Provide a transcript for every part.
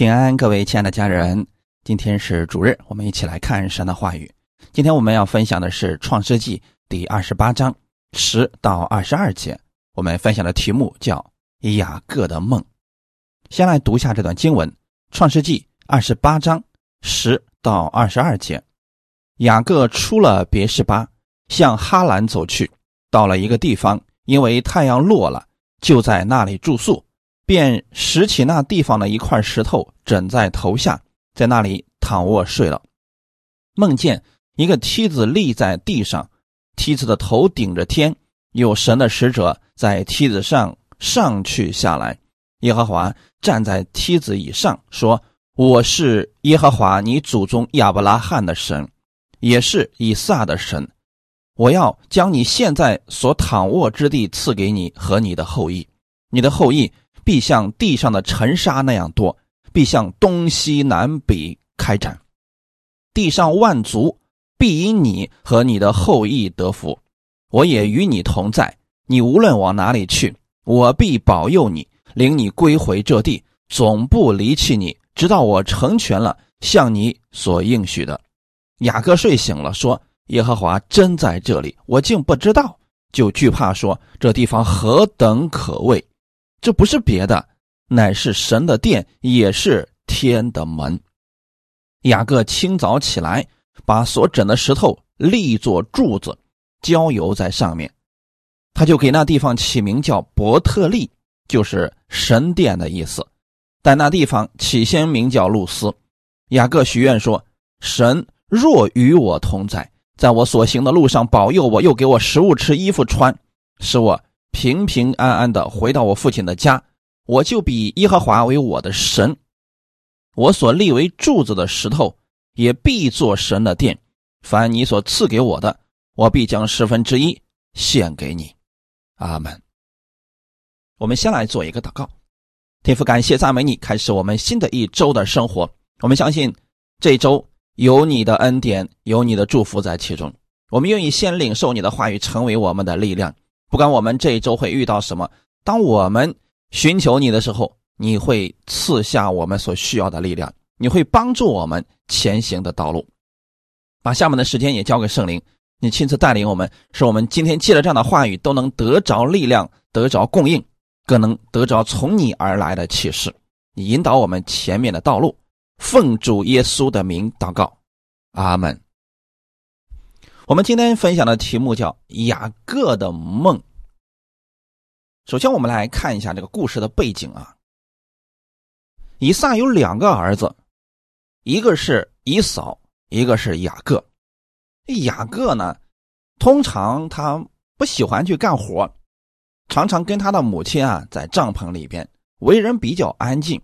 平安，各位亲爱的家人，今天是主日，我们一起来看神的话语。今天我们要分享的是《创世纪》第二十八章十到二十二节。我们分享的题目叫《雅各的梦》。先来读一下这段经文，《创世纪》二十八章十到二十二节。雅各出了别是巴，向哈兰走去，到了一个地方，因为太阳落了，就在那里住宿。便拾起那地方的一块石头，枕在头下，在那里躺卧睡了。梦见一个梯子立在地上，梯子的头顶着天，有神的使者在梯子上上去下来。耶和华站在梯子以上，说：“我是耶和华你祖宗亚伯拉罕的神，也是以撒的神。我要将你现在所躺卧之地赐给你和你的后裔，你的后裔。”必像地上的尘沙那样多，必向东西南北开展。地上万族必因你和你的后裔得福。我也与你同在，你无论往哪里去，我必保佑你，领你归回这地，总不离弃你，直到我成全了向你所应许的。雅各睡醒了，说：“耶和华真在这里，我竟不知道，就惧怕，说这地方何等可畏。”这不是别的，乃是神的殿，也是天的门。雅各清早起来，把所整的石头立作柱子，浇油在上面。他就给那地方起名叫伯特利，就是神殿的意思。但那地方起先名叫路斯。雅各许愿说：“神若与我同在，在我所行的路上保佑我，又给我食物吃，衣服穿，使我。”平平安安的回到我父亲的家，我就比耶和华为我的神，我所立为柱子的石头也必做神的殿。凡你所赐给我的，我必将十分之一献给你。阿门。我们先来做一个祷告，天父感谢赞美你，开始我们新的一周的生活。我们相信这一周有你的恩典，有你的祝福在其中。我们愿意先领受你的话语，成为我们的力量。不管我们这一周会遇到什么，当我们寻求你的时候，你会赐下我们所需要的力量，你会帮助我们前行的道路。把下面的时间也交给圣灵，你亲自带领我们，使我们今天借着这样的话语都能得着力量，得着供应，更能得着从你而来的启示。你引导我们前面的道路，奉主耶稣的名祷告，阿门。我们今天分享的题目叫雅各的梦。首先，我们来看一下这个故事的背景啊。以撒有两个儿子，一个是以扫，一个是雅各。雅各呢，通常他不喜欢去干活，常常跟他的母亲啊在帐篷里边，为人比较安静。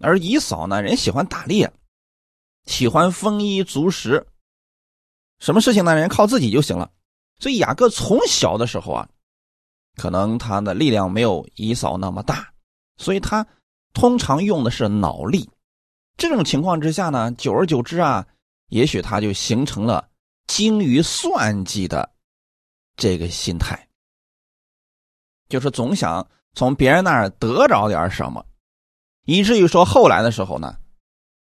而以扫呢，人喜欢打猎，喜欢丰衣足食。什么事情呢？人靠自己就行了。所以雅各从小的时候啊，可能他的力量没有姨嫂那么大，所以他通常用的是脑力。这种情况之下呢，久而久之啊，也许他就形成了精于算计的这个心态，就是总想从别人那儿得着点什么，以至于说后来的时候呢，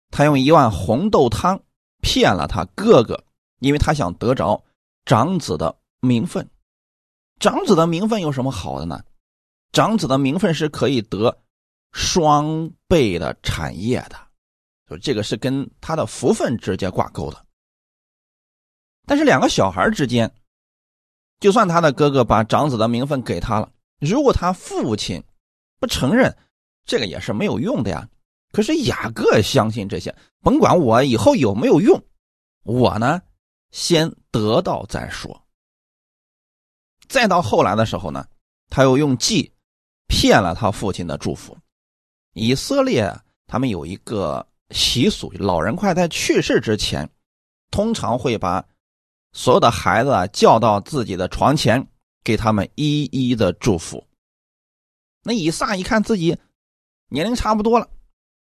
他用一碗红豆汤骗了他哥哥。因为他想得着长子的名分，长子的名分有什么好的呢？长子的名分是可以得双倍的产业的，就这个是跟他的福分直接挂钩的。但是两个小孩之间，就算他的哥哥把长子的名分给他了，如果他父亲不承认，这个也是没有用的呀。可是雅各相信这些，甭管我以后有没有用，我呢？先得到再说。再到后来的时候呢，他又用计骗了他父亲的祝福。以色列他们有一个习俗，老人快在去世之前，通常会把所有的孩子叫到自己的床前，给他们一一的祝福。那以撒一看自己年龄差不多了，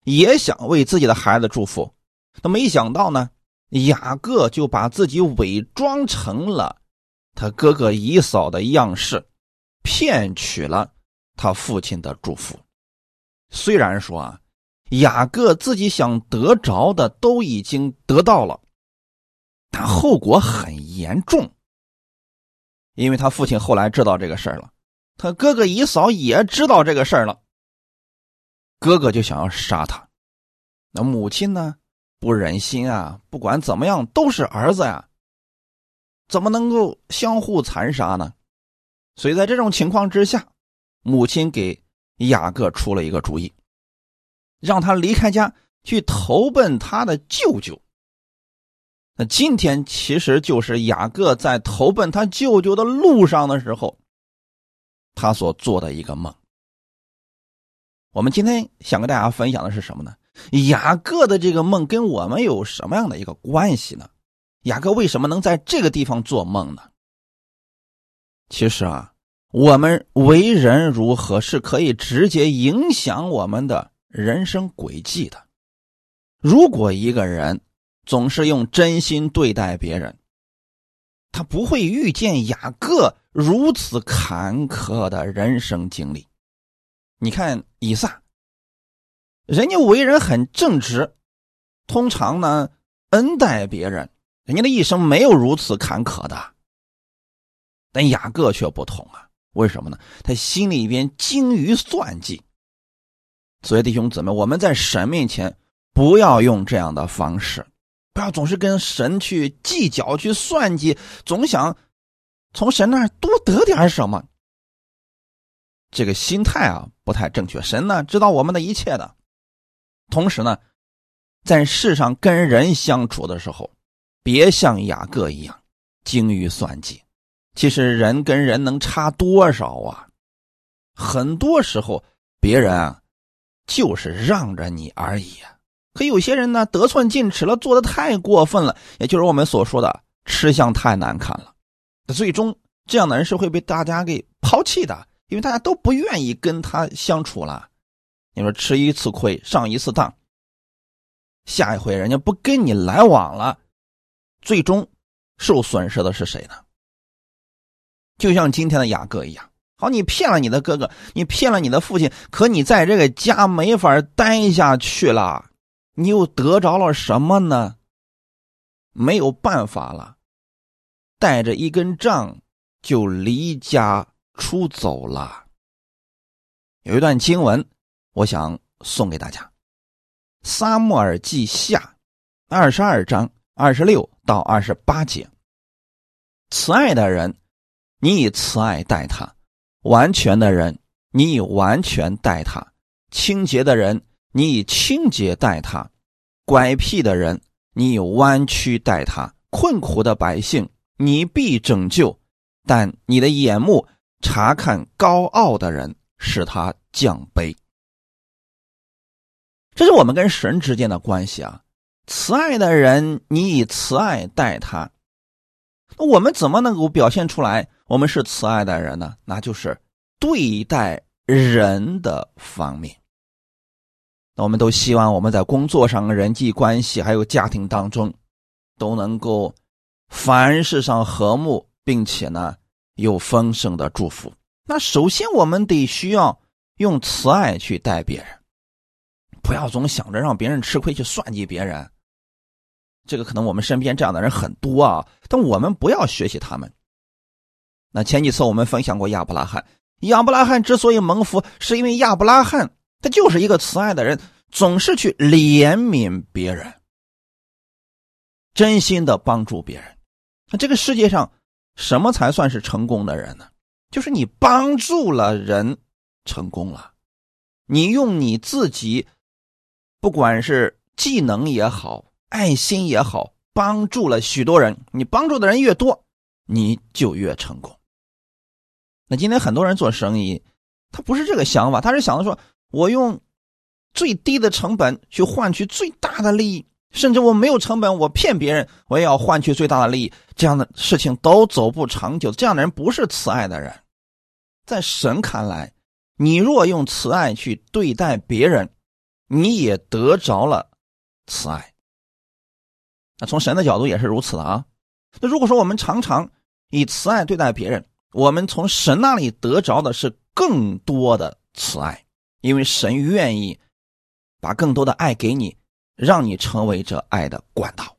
也想为自己的孩子祝福，那没想到呢。雅各就把自己伪装成了他哥哥以扫的样式，骗取了他父亲的祝福。虽然说啊，雅各自己想得着的都已经得到了，但后果很严重，因为他父亲后来知道这个事儿了，他哥哥以嫂也知道这个事儿了，哥哥就想要杀他，那母亲呢不忍心啊，不管怎么样都是儿子呀，怎么能够相互残杀呢？所以在这种情况之下，母亲给雅各出了一个主意。让他离开家去投奔他的舅舅。那今天其实就是雅各在投奔他舅舅的路上的时候，他所做的一个梦。我们今天想跟大家分享的是什么呢？雅各的这个梦跟我们有什么样的一个关系呢？雅各为什么能在这个地方做梦呢？其实啊，我们为人如何是可以直接影响我们的。人生轨迹的，如果一个人总是用真心对待别人，他不会遇见雅各如此坎坷的人生经历。你看以撒，人家为人很正直，通常呢恩待别人，人家的一生没有如此坎坷的。但雅各却不同啊，为什么呢？他心里边精于算计。所以弟兄姊妹，我们在神面前不要用这样的方式，不要总是跟神去计较、去算计，总想从神那儿多得点什么。这个心态啊不太正确。神呢知道我们的一切的，同时呢，在世上跟人相处的时候，别像雅各一样精于算计。其实人跟人能差多少啊？很多时候别人啊。就是让着你而已！可有些人呢，得寸进尺了，做的太过分了，也就是我们所说的吃相太难看了。最终，这样的人是会被大家给抛弃的，因为大家都不愿意跟他相处了。你说吃一次亏，上一次当，下一回人家不跟你来往了，最终受损失的是谁呢？就像今天的雅各一样。好，你骗了你的哥哥，你骗了你的父亲，可你在这个家没法待下去了，你又得着了什么呢？没有办法了，带着一根杖就离家出走了。有一段经文，我想送给大家，《撒母耳记下》二十二章二十六到二十八节。慈爱的人，你以慈爱待他。完全的人，你以完全待他；清洁的人，你以清洁待他；乖僻的人，你以弯曲待他；困苦的百姓，你必拯救；但你的眼目查看高傲的人，使他降卑。这是我们跟神之间的关系啊！慈爱的人，你以慈爱待他。那我们怎么能够表现出来？我们是慈爱的人呢？那就是对待人的方面。那我们都希望我们在工作上、人际关系还有家庭当中，都能够凡事上和睦，并且呢有丰盛的祝福。那首先我们得需要用慈爱去待别人，不要总想着让别人吃亏去算计别人。这个可能我们身边这样的人很多啊，但我们不要学习他们。那前几次我们分享过亚伯拉罕，亚伯拉罕之所以蒙福，是因为亚伯拉罕他就是一个慈爱的人，总是去怜悯别人，真心的帮助别人。那这个世界上什么才算是成功的人呢？就是你帮助了人，成功了，你用你自己，不管是技能也好。爱心也好，帮助了许多人。你帮助的人越多，你就越成功。那今天很多人做生意，他不是这个想法，他是想着说，我用最低的成本去换取最大的利益，甚至我没有成本，我骗别人，我也要换取最大的利益。这样的事情都走不长久。这样的人不是慈爱的人。在神看来，你若用慈爱去对待别人，你也得着了慈爱。那从神的角度也是如此的啊。那如果说我们常常以慈爱对待别人，我们从神那里得着的是更多的慈爱，因为神愿意把更多的爱给你，让你成为这爱的管道。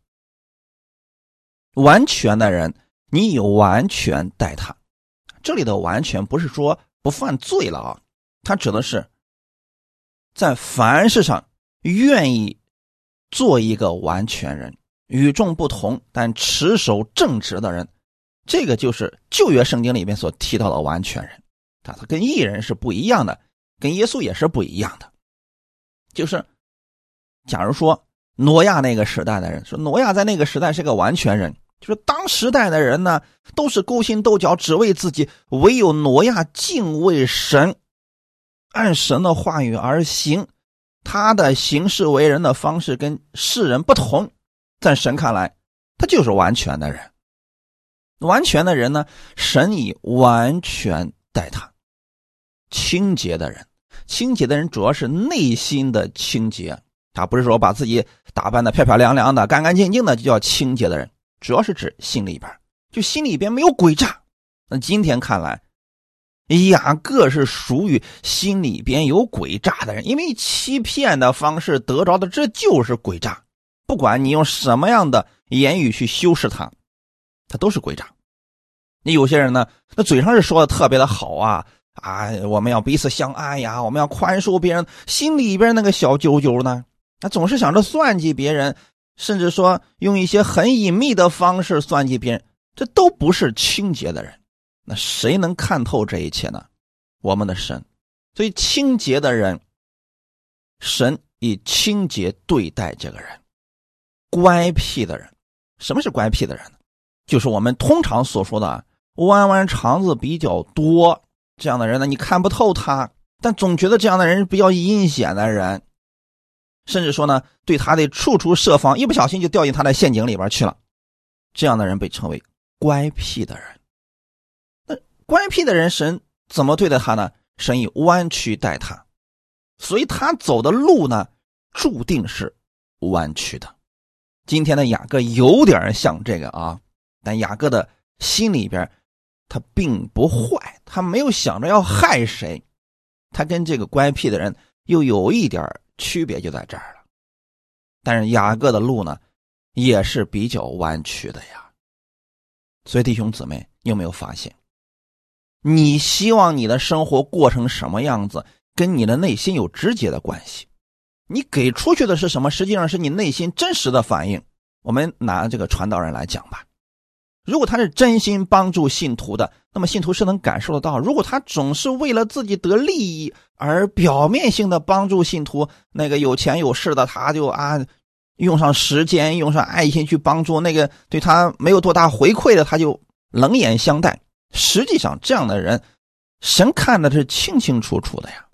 完全的人，你有完全待他。这里的完全不是说不犯罪了啊，他指的是在凡事上愿意做一个完全人，与众不同但持守正直的人。这个就是旧约圣经里面所提到的完全人，啊，他跟异人是不一样的，跟耶稣也是不一样的。就是，假如说挪亚那个时代的人说挪亚在那个时代是个完全人，就是当时代的人呢都是勾心斗角，只为自己，唯有挪亚敬畏神，按神的话语而行，他的行事为人的方式跟世人不同，在神看来，他就是完全的人。完全的人呢，神以完全待他。清洁的人，清洁的人主要是内心的清洁，他不是说把自己打扮的漂漂亮亮的、干干净净的就叫清洁的人，主要是指心里边，就心里边没有诡诈。那今天看来，雅各是属于心里边有诡诈的人，因为欺骗的方式得着的这就是诡诈，不管你用什么样的言语去修饰他。他都是诡诈，你有些人呢，那嘴上是说的特别的好啊啊，我们要彼此相爱呀，我们要宽恕别人，心里边那个小九九呢，他总是想着算计别人，甚至说用一些很隐秘的方式算计别人，这都不是清洁的人。那谁能看透这一切呢？我们的神。所以清洁的人，神以清洁对待这个人。乖僻的人，什么是乖僻的人呢？就是我们通常所说的弯弯肠子比较多这样的人呢，你看不透他，但总觉得这样的人比较阴险的人，甚至说呢，对他的处处设防，一不小心就掉进他的陷阱里边去了。这样的人被称为乖僻的人。乖僻的人，神怎么对待他呢？神以弯曲待他，所以他走的路呢，注定是弯曲的。今天的雅各有点像这个啊。但雅各的心里边，他并不坏，他没有想着要害谁，他跟这个乖僻的人又有一点区别，就在这儿了。但是雅各的路呢，也是比较弯曲的呀。所以弟兄姊妹，你有没有发现，你希望你的生活过成什么样子，跟你的内心有直接的关系。你给出去的是什么，实际上是你内心真实的反应。我们拿这个传道人来讲吧。如果他是真心帮助信徒的，那么信徒是能感受得到；如果他总是为了自己得利益而表面性的帮助信徒，那个有钱有势的他就啊，用上时间、用上爱心去帮助那个对他没有多大回馈的，他就冷眼相待。实际上，这样的人，神看的是清清楚楚的呀。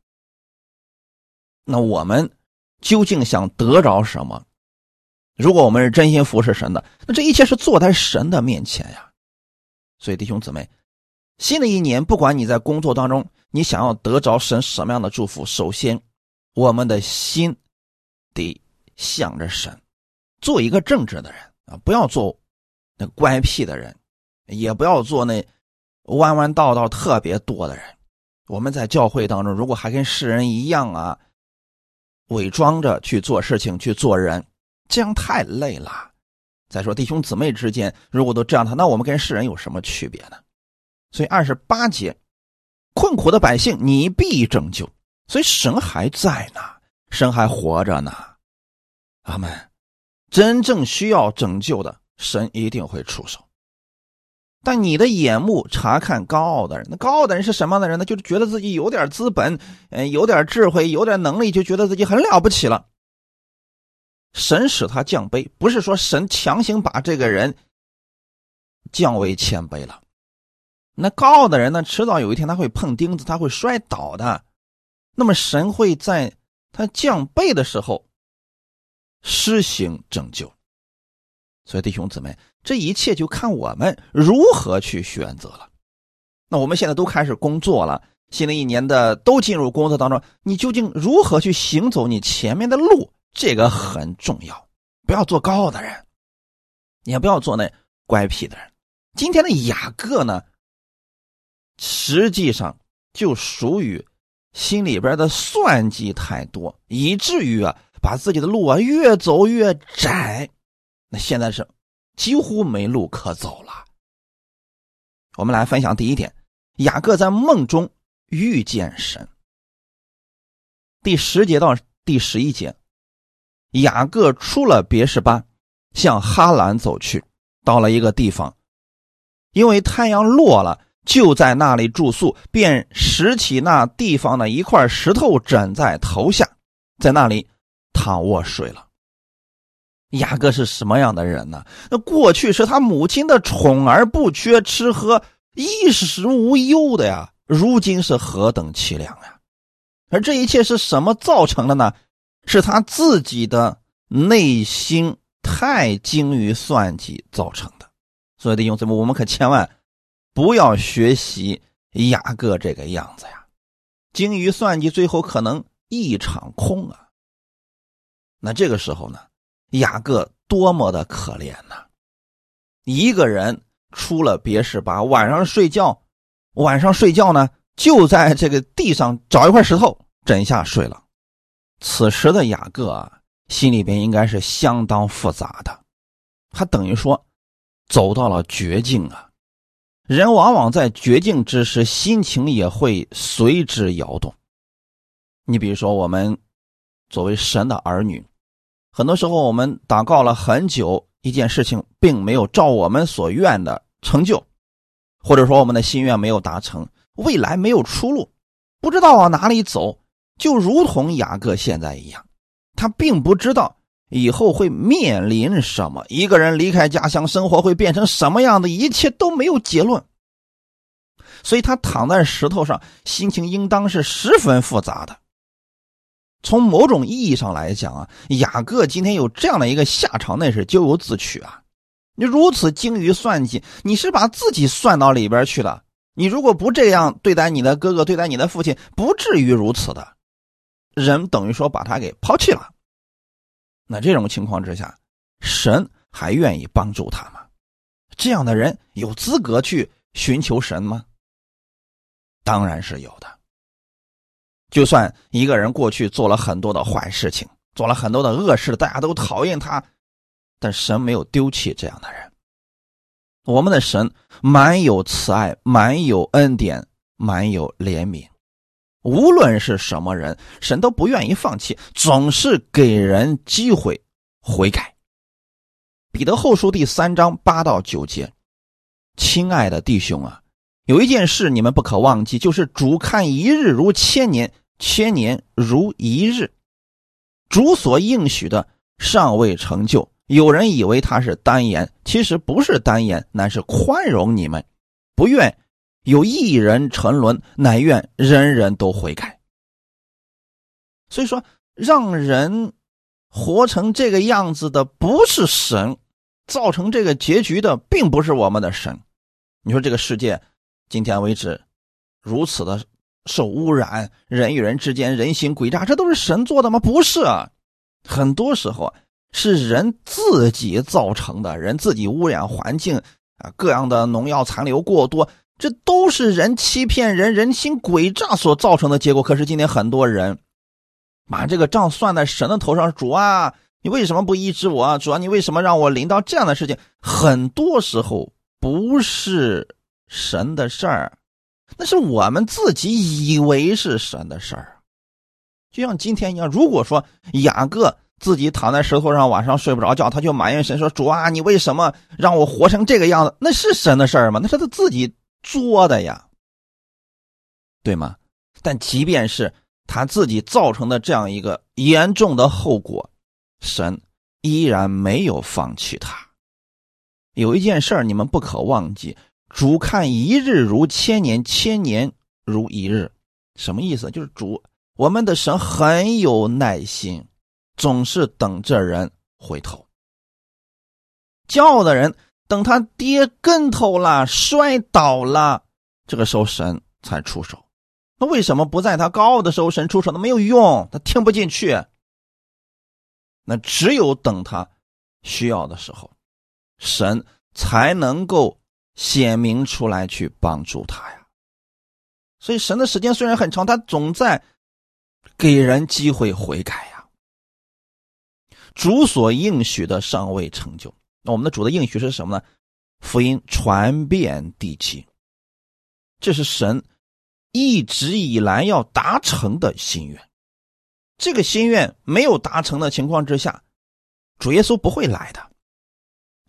那我们究竟想得着什么？如果我们是真心服侍神的，那这一切是坐在神的面前呀。所以弟兄姊妹，新的一年，不管你在工作当中，你想要得着神什么样的祝福，首先，我们的心得向着神，做一个正直的人啊，不要做那乖僻的人，也不要做那弯弯道道特别多的人。我们在教会当中，如果还跟世人一样啊，伪装着去做事情、去做人。这样太累了。再说弟兄姊妹之间，如果都这样的，那我们跟世人有什么区别呢？所以二十八节，困苦的百姓你必拯救。所以神还在呢，神还活着呢。阿门。真正需要拯救的，神一定会出手。但你的眼目查看高傲的人，那高傲的人是什么样的人呢？就是觉得自己有点资本，嗯，有点智慧，有点能力，就觉得自己很了不起了。神使他降卑，不是说神强行把这个人降为谦卑了。那高傲的人呢，迟早有一天他会碰钉子，他会摔倒的。那么神会在他降卑的时候施行拯救。所以弟兄姊妹，这一切就看我们如何去选择了。那我们现在都开始工作了，新的一年的都进入工作当中，你究竟如何去行走你前面的路？这个很重要，不要做高傲的人，也不要做那乖僻的人。今天的雅各呢，实际上就属于心里边的算计太多，以至于啊，把自己的路啊越走越窄。那现在是几乎没路可走了。我们来分享第一点：雅各在梦中遇见神。第十节到第十一节，雅各出了别是巴，向哈兰走去，到了一个地方，因为太阳落了，就在那里住宿，便拾起那地方的一块石头枕在头下，在那里躺卧睡了。雅各是什么样的人呢？那过去是他母亲的宠儿，不缺吃喝，衣食无忧的呀，如今是何等凄凉呀！而这一切是什么造成的呢？是他自己的内心太精于算计造成的。所以弟兄姊妹，我们可千万不要学习雅各这个样子呀！精于算计，最后可能一场空啊！那这个时候呢，雅各多么的可怜呐！一个人出了别室吧，晚上睡觉，晚上睡觉呢？就在这个地上找一块石头枕下睡了。此时的雅各啊，心里边应该是相当复杂的，他等于说走到了绝境啊。人往往在绝境之时，心情也会随之摇动。你比如说，我们作为神的儿女，很多时候我们祷告了很久，一件事情并没有照我们所愿的成就，或者说我们的心愿没有达成。未来没有出路，不知道往哪里走，就如同雅各现在一样，他并不知道以后会面临什么，一个人离开家乡，生活会变成什么样的，一切都没有结论。所以他躺在石头上，心情应当是十分复杂的。从某种意义上来讲啊，雅各今天有这样的一个下场，那是咎由自取啊！你如此精于算计，你是把自己算到里边去了。你如果不这样对待你的哥哥，对待你的父亲，不至于如此的。人等于说把他给抛弃了。那这种情况之下，神还愿意帮助他吗？这样的人有资格去寻求神吗？当然是有的。就算一个人过去做了很多的坏事情，做了很多的恶事，大家都讨厌他，但神没有丢弃这样的人。我们的神满有慈爱，满有恩典，满有怜悯。无论是什么人，神都不愿意放弃，总是给人机会悔改。彼得后书第三章八到九节，亲爱的弟兄啊，有一件事你们不可忘记，就是主看一日如千年，千年如一日。主所应许的尚未成就。有人以为他是单言，其实不是单言，乃是宽容你们，不愿有一人沉沦，乃愿人人都悔改。所以说，让人活成这个样子的不是神，造成这个结局的并不是我们的神。你说这个世界今天为止如此的受污染，人与人之间人心诡诈，这都是神做的吗？不是啊，很多时候啊。是人自己造成的，人自己污染环境啊，各样的农药残留过多，这都是人欺骗人、人心诡诈所造成的结果。可是今天很多人把这个账算在神的头上，主啊，你为什么不医治我？主啊，你为什么让我临到这样的事情？很多时候不是神的事儿，那是我们自己以为是神的事儿。就像今天一样，如果说雅各。自己躺在石头上，晚上睡不着觉，他就埋怨神说：“主啊，你为什么让我活成这个样子？那是神的事儿吗？那是他自己作的呀，对吗？但即便是他自己造成的这样一个严重的后果，神依然没有放弃他。有一件事你们不可忘记：主看一日如千年，千年如一日。什么意思？就是主，我们的神很有耐心。”总是等着人回头，骄傲的人等他跌跟头了、摔倒了，这个时候神才出手。那为什么不在他高傲的时候神出手？那没有用，他听不进去。那只有等他需要的时候，神才能够显明出来去帮助他呀。所以神的时间虽然很长，他总在给人机会悔改呀。主所应许的尚未成就，那我们的主的应许是什么呢？福音传遍地极，这是神一直以来要达成的心愿。这个心愿没有达成的情况之下，主耶稣不会来的。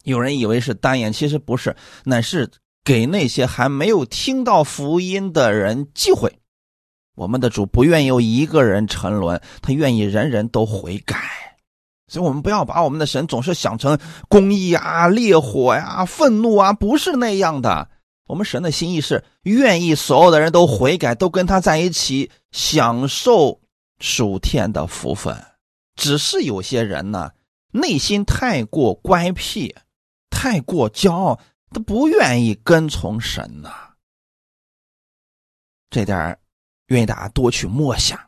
有人以为是单言，其实不是，乃是给那些还没有听到福音的人机会。我们的主不愿意有一个人沉沦，他愿意人人都悔改。所以，我们不要把我们的神总是想成公义啊、烈火呀、愤怒啊，不是那样的。我们神的心意是愿意所有的人都悔改，都跟他在一起享受属天的福分。只是有些人呢，内心太过乖僻。太过骄傲，他不愿意跟从神呐。这点愿意大家多去默想。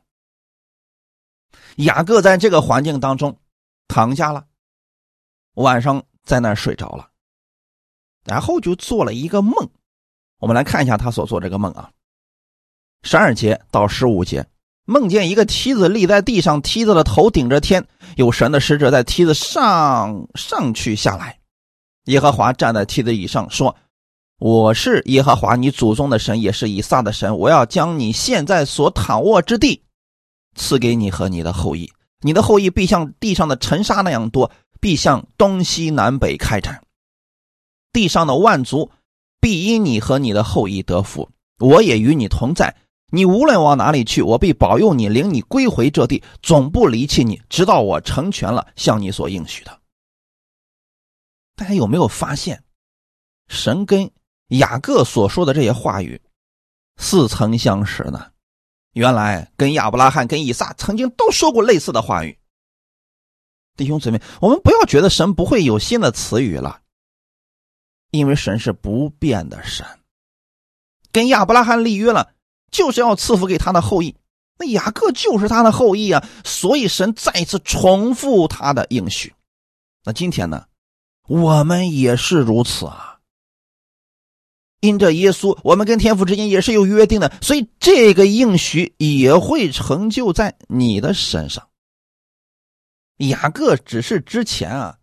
雅各在这个环境当中躺下了，晚上在那儿睡着了，然后就做了一个梦。我们来看一下他所做这个梦啊。十二节到十五节，梦见一个梯子立在地上，梯子的头顶着天，有神的使者在梯子上上去下来。耶和华站在梯子以上说：“我是耶和华，你祖宗的神，也是以撒的神。我要将你现在所躺卧之地赐给你和你的后裔，你的后裔必像地上的尘沙那样多，必向东西南北开展。地上的万族必因你和你的后裔得福。我也与你同在，你无论往哪里去，我必保佑你，领你归回这地，总不离弃你，直到我成全了向你所应许的。”大家有没有发现，神跟雅各所说的这些话语似曾相识呢？原来跟亚伯拉罕、跟以撒曾经都说过类似的话语。弟兄姊妹，我们不要觉得神不会有新的词语了，因为神是不变的神。跟亚伯拉罕立约了，就是要赐福给他的后裔。那雅各就是他的后裔啊，所以神再一次重复他的应许。那今天呢？我们也是如此啊！因着耶稣，我们跟天父之间也是有约定的，所以这个应许也会成就在你的身上。雅各只是之前啊，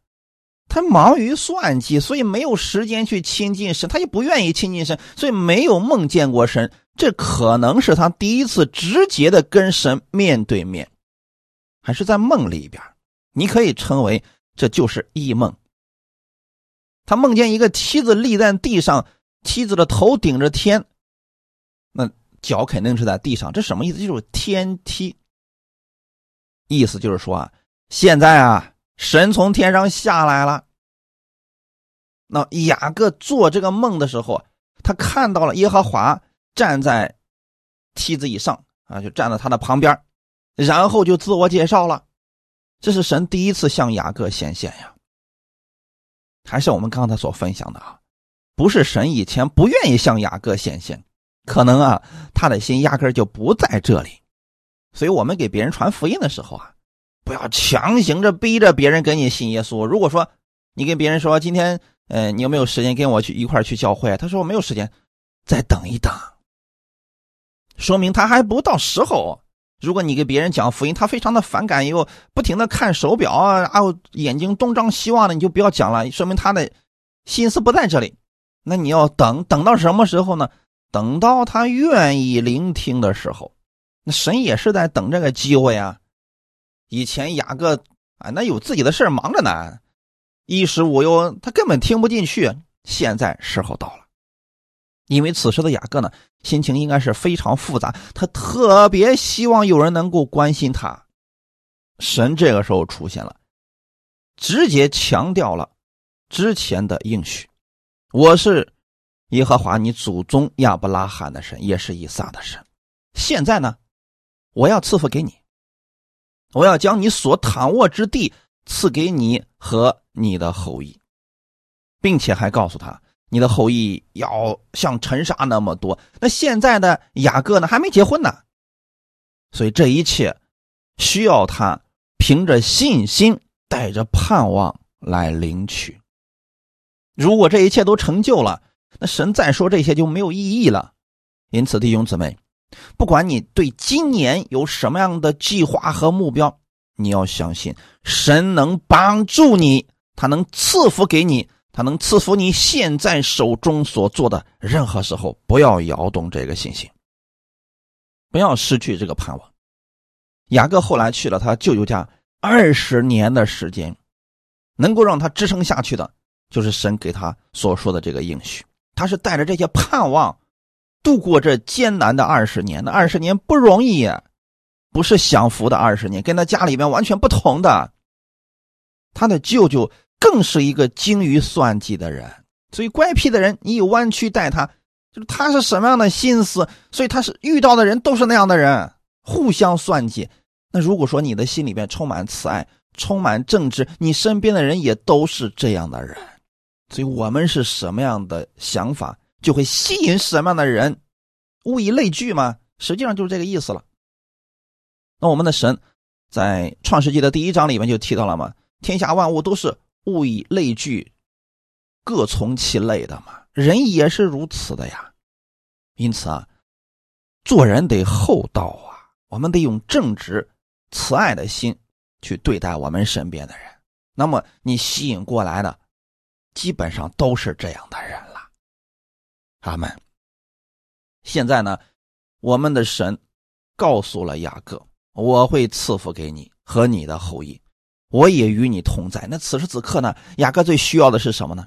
他忙于算计，所以没有时间去亲近神，他也不愿意亲近神，所以没有梦见过神。这可能是他第一次直接的跟神面对面，还是在梦里边？你可以称为这就是异梦。他梦见一个梯子立在地上，梯子的头顶着天，那脚肯定是在地上。这什么意思？就是天梯。意思就是说啊，现在啊，神从天上下来了。那雅各做这个梦的时候，他看到了耶和华站在梯子以上啊，就站在他的旁边，然后就自我介绍了。这是神第一次向雅各显现呀。还是我们刚才所分享的啊，不是神以前不愿意向雅各显现，可能啊他的心压根就不在这里，所以我们给别人传福音的时候啊，不要强行着逼着别人跟你信耶稣。如果说你跟别人说今天，呃，你有没有时间跟我去一块去教会？他说我没有时间，再等一等，说明他还不到时候。如果你给别人讲福音，他非常的反感，又不停的看手表啊，啊，眼睛东张西望的，你就不要讲了，说明他的心思不在这里。那你要等等到什么时候呢？等到他愿意聆听的时候。那神也是在等这个机会啊。以前雅各啊，那有自己的事忙着呢，衣食无忧，他根本听不进去。现在时候到了。因为此时的雅各呢，心情应该是非常复杂，他特别希望有人能够关心他。神这个时候出现了，直接强调了之前的应许：“我是耶和华你祖宗亚伯拉罕的神，也是以撒的神。现在呢，我要赐福给你，我要将你所躺卧之地赐给你和你的后裔，并且还告诉他。”你的后裔要像尘沙那么多，那现在的雅各呢还没结婚呢，所以这一切需要他凭着信心，带着盼望来领取。如果这一切都成就了，那神再说这些就没有意义了。因此，弟兄姊妹，不管你对今年有什么样的计划和目标，你要相信神能帮助你，他能赐福给你，他能赐福你现在手中所做的。任何时候不要摇动这个信心，不要失去这个盼望。雅各后来去了他舅舅家二十年的时间，能够让他支撑下去的，就是神给他所说的这个应许。他是带着这些盼望。度过这艰难的二十年，那二十年不容易呀，不是享福的二十年，跟他家里面完全不同的。他的舅舅更是一个精于算计的人，所以乖僻的人，你有弯曲待他，就是他是什么样的心思，所以他是遇到的人都是那样的人，互相算计。那如果说你的心里面充满慈爱，充满正直，你身边的人也都是这样的人，所以我们是什么样的想法？就会吸引什么样的人？物以类聚嘛，实际上就是这个意思了。那我们的神在创世纪的第一章里面就提到了嘛，天下万物都是物以类聚，各从其类的嘛，人也是如此的呀。因此啊，做人得厚道啊，我们得用正直、慈爱的心去对待我们身边的人。那么你吸引过来的，基本上都是这样的人了。阿门。现在呢，我们的神告诉了雅各：“我会赐福给你和你的后裔，我也与你同在。”那此时此刻呢，雅各最需要的是什么呢？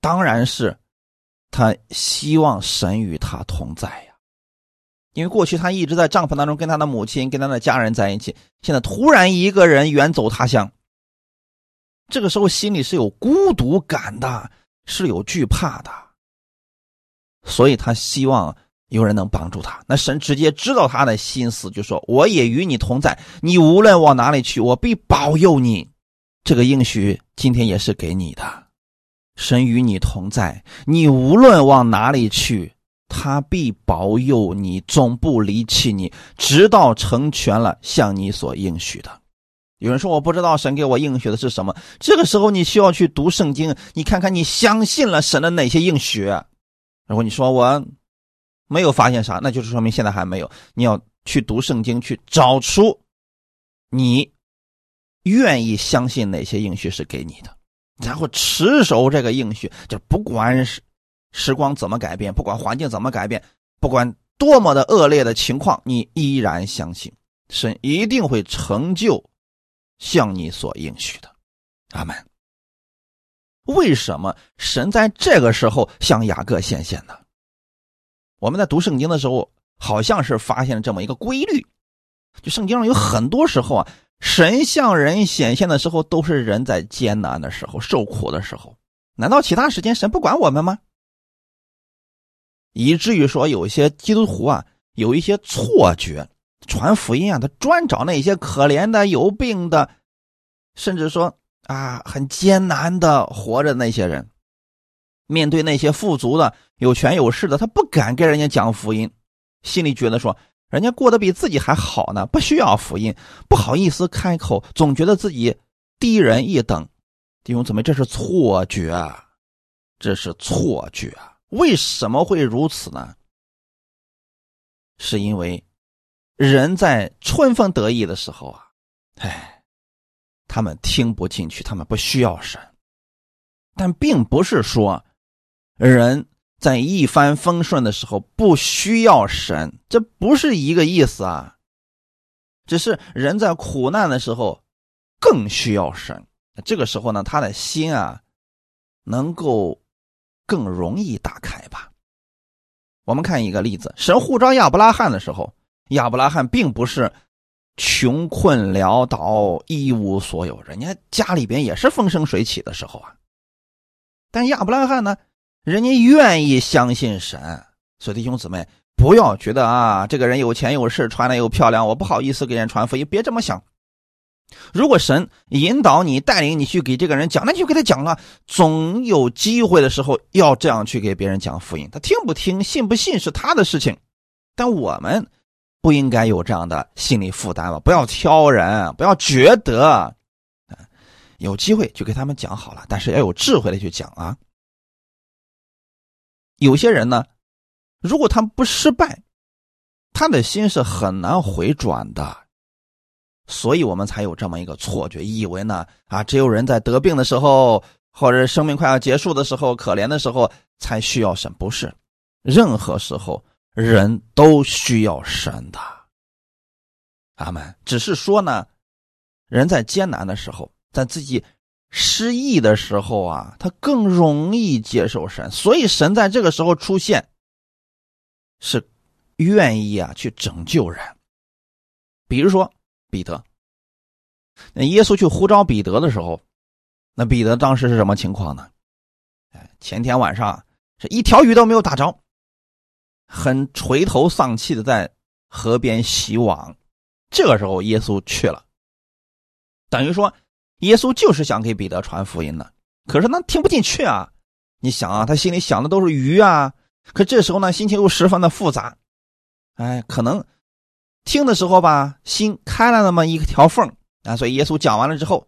当然是他希望神与他同在呀。因为过去他一直在帐篷当中跟他的母亲、跟他的家人在一起，现在突然一个人远走他乡，这个时候心里是有孤独感的，是有惧怕的。所以他希望有人能帮助他。那神直接知道他的心思，就说：“我也与你同在，你无论往哪里去，我必保佑你。”这个应许今天也是给你的。神与你同在，你无论往哪里去，他必保佑你，总不离弃你，直到成全了向你所应许的。有人说：“我不知道神给我应许的是什么。”这个时候你需要去读圣经，你看看你相信了神的哪些应许。如果你说我没有发现啥，那就是说明现在还没有。你要去读圣经，去找出你愿意相信哪些应许是给你的，然后持守这个应许。就不管是时光怎么改变，不管环境怎么改变，不管多么的恶劣的情况，你依然相信神一定会成就向你所应许的。阿门。为什么神在这个时候向雅各显现呢？我们在读圣经的时候，好像是发现了这么一个规律：就圣经上有很多时候啊，神向人显现的时候，都是人在艰难的时候、受苦的时候。难道其他时间神不管我们吗？以至于说，有些基督徒啊，有一些错觉，传福音啊，他专找那些可怜的、有病的，甚至说。啊，很艰难的活着那些人，面对那些富足的、有权有势的，他不敢跟人家讲福音，心里觉得说人家过得比自己还好呢，不需要福音，不好意思开口，总觉得自己低人一等。弟兄姊妹，这是错觉，这是错觉。为什么会如此呢？是因为人在春风得意的时候啊，唉。他们听不进去，他们不需要神，但并不是说人在一帆风顺的时候不需要神，这不是一个意思啊。只是人在苦难的时候更需要神，这个时候呢，他的心啊能够更容易打开吧。我们看一个例子，神呼召亚伯拉罕的时候，亚伯拉罕并不是。穷困潦倒，一无所有，人家家里边也是风生水起的时候啊。但亚伯拉罕呢，人家愿意相信神，所以弟兄姊妹不要觉得啊，这个人有钱有势，穿的又漂亮，我不好意思给人传福音，别这么想。如果神引导你、带领你去给这个人讲，那就给他讲了。总有机会的时候要这样去给别人讲福音，他听不听、信不信是他的事情，但我们。不应该有这样的心理负担吧？不要挑人，不要觉得，有机会就给他们讲好了，但是要有智慧的去讲啊。有些人呢，如果他不失败，他的心是很难回转的，所以我们才有这么一个错觉，以为呢啊，只有人在得病的时候，或者生命快要结束的时候，可怜的时候才需要神，不是，任何时候人都需要神的。阿门。只是说呢，人在艰难的时候，在自己失意的时候啊，他更容易接受神，所以神在这个时候出现，是。愿意啊，去拯救人。比如说彼得，那耶稣去呼召彼得的时候，那彼得当时是什么情况呢？哎，前天晚上是一条鱼都没有打着，很垂头丧气的在河边洗网。这个时候耶稣去了，等于说耶稣就是想给彼得传福音的，可是他听不进去啊！你想啊，他心里想的都是鱼啊，可这时候呢，心情又十分的复杂。哎，可能听的时候吧，心开了那么一条缝啊，所以耶稣讲完了之后，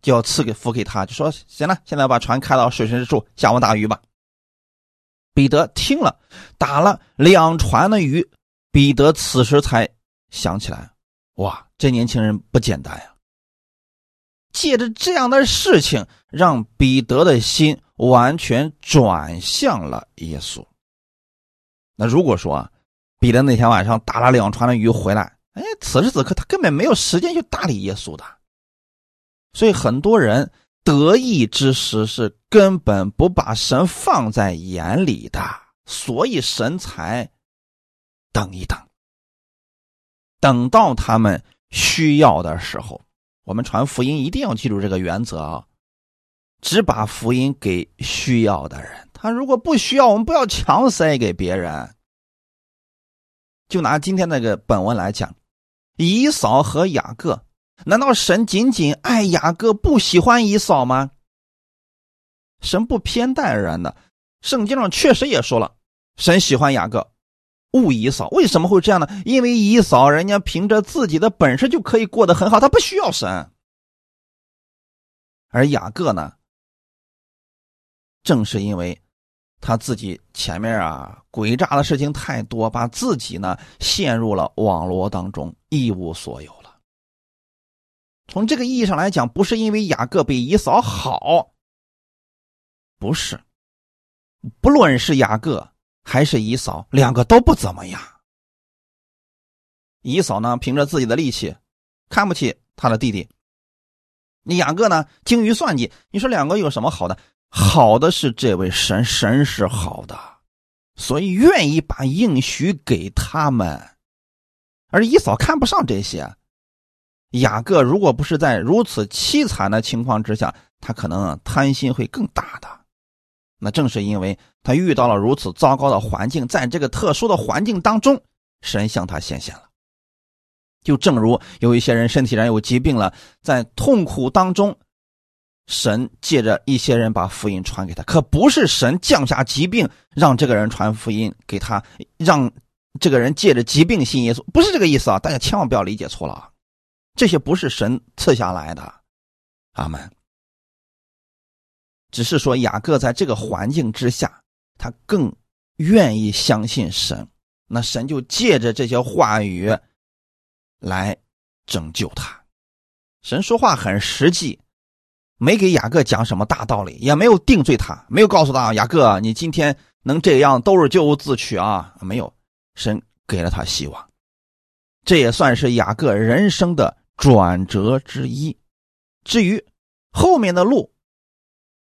就要赐给付给他，就说行了，现在把船开到水深之处，下网打鱼吧。彼得听了，打了两船的鱼，彼得此时才想起来，哇，这年轻人不简单呀！借着这样的事情，让彼得的心完全转向了耶稣。那如果说啊。彼得那天晚上打了两船的鱼回来，哎，此时此刻他根本没有时间去搭理耶稣的，所以很多人得意之时是根本不把神放在眼里的，所以神才等一等，等到他们需要的时候，我们传福音一定要记住这个原则啊，只把福音给需要的人，他如果不需要，我们不要强塞给别人。就拿今天那个本文来讲，以扫和雅各，难道神仅仅爱雅各，不喜欢以扫吗？神不偏待人的，圣经上确实也说了，神喜欢雅各，恶以扫。为什么会这样呢？因为以扫人家凭着自己的本事就可以过得很好，他不需要神。而雅各呢，正是因为。他自己前面啊诡诈的事情太多，把自己呢陷入了网络当中，一无所有了。从这个意义上来讲，不是因为雅各比以扫好，不是。不论是雅各还是以嫂，两个都不怎么样。以嫂呢，凭着自己的力气，看不起他的弟弟。你雅各呢，精于算计。你说两个有什么好的？好的是这位神，神是好的，所以愿意把应许给他们。而以嫂看不上这些。雅各如果不是在如此凄惨的情况之下，他可能贪心会更大的。那正是因为他遇到了如此糟糕的环境，在这个特殊的环境当中，神向他显现了。就正如有一些人身体上有疾病了，在痛苦当中。神借着一些人把福音传给他，可不是神降下疾病让这个人传福音给他，让这个人借着疾病信耶稣，不是这个意思啊！大家千万不要理解错了啊！这些不是神赐下来的，阿门。只是说雅各在这个环境之下，他更愿意相信神，那神就借着这些话语来拯救他。神说话很实际。没给雅各讲什么大道理，也没有定罪他，没有告诉他雅各，你今天能这样都是咎由自取啊！没有，神给了他希望，这也算是雅各人生的转折之一。至于后面的路，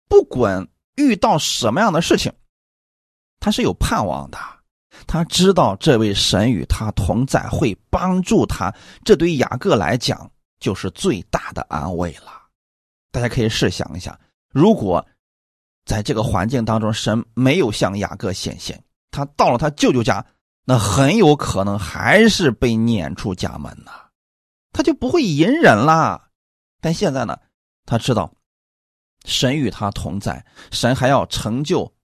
不管遇到什么样的事情，他是有盼望的。他知道这位神与他同在，会帮助他，这对雅各来讲就是最大的安慰了。大家可以试想一下，如果在这个环境当中，神没有向雅各显现，他到了他舅舅家，那很有可能还是被撵出家门呐，他就不会隐忍了。但现在呢，他知道神与他同在，神还要成就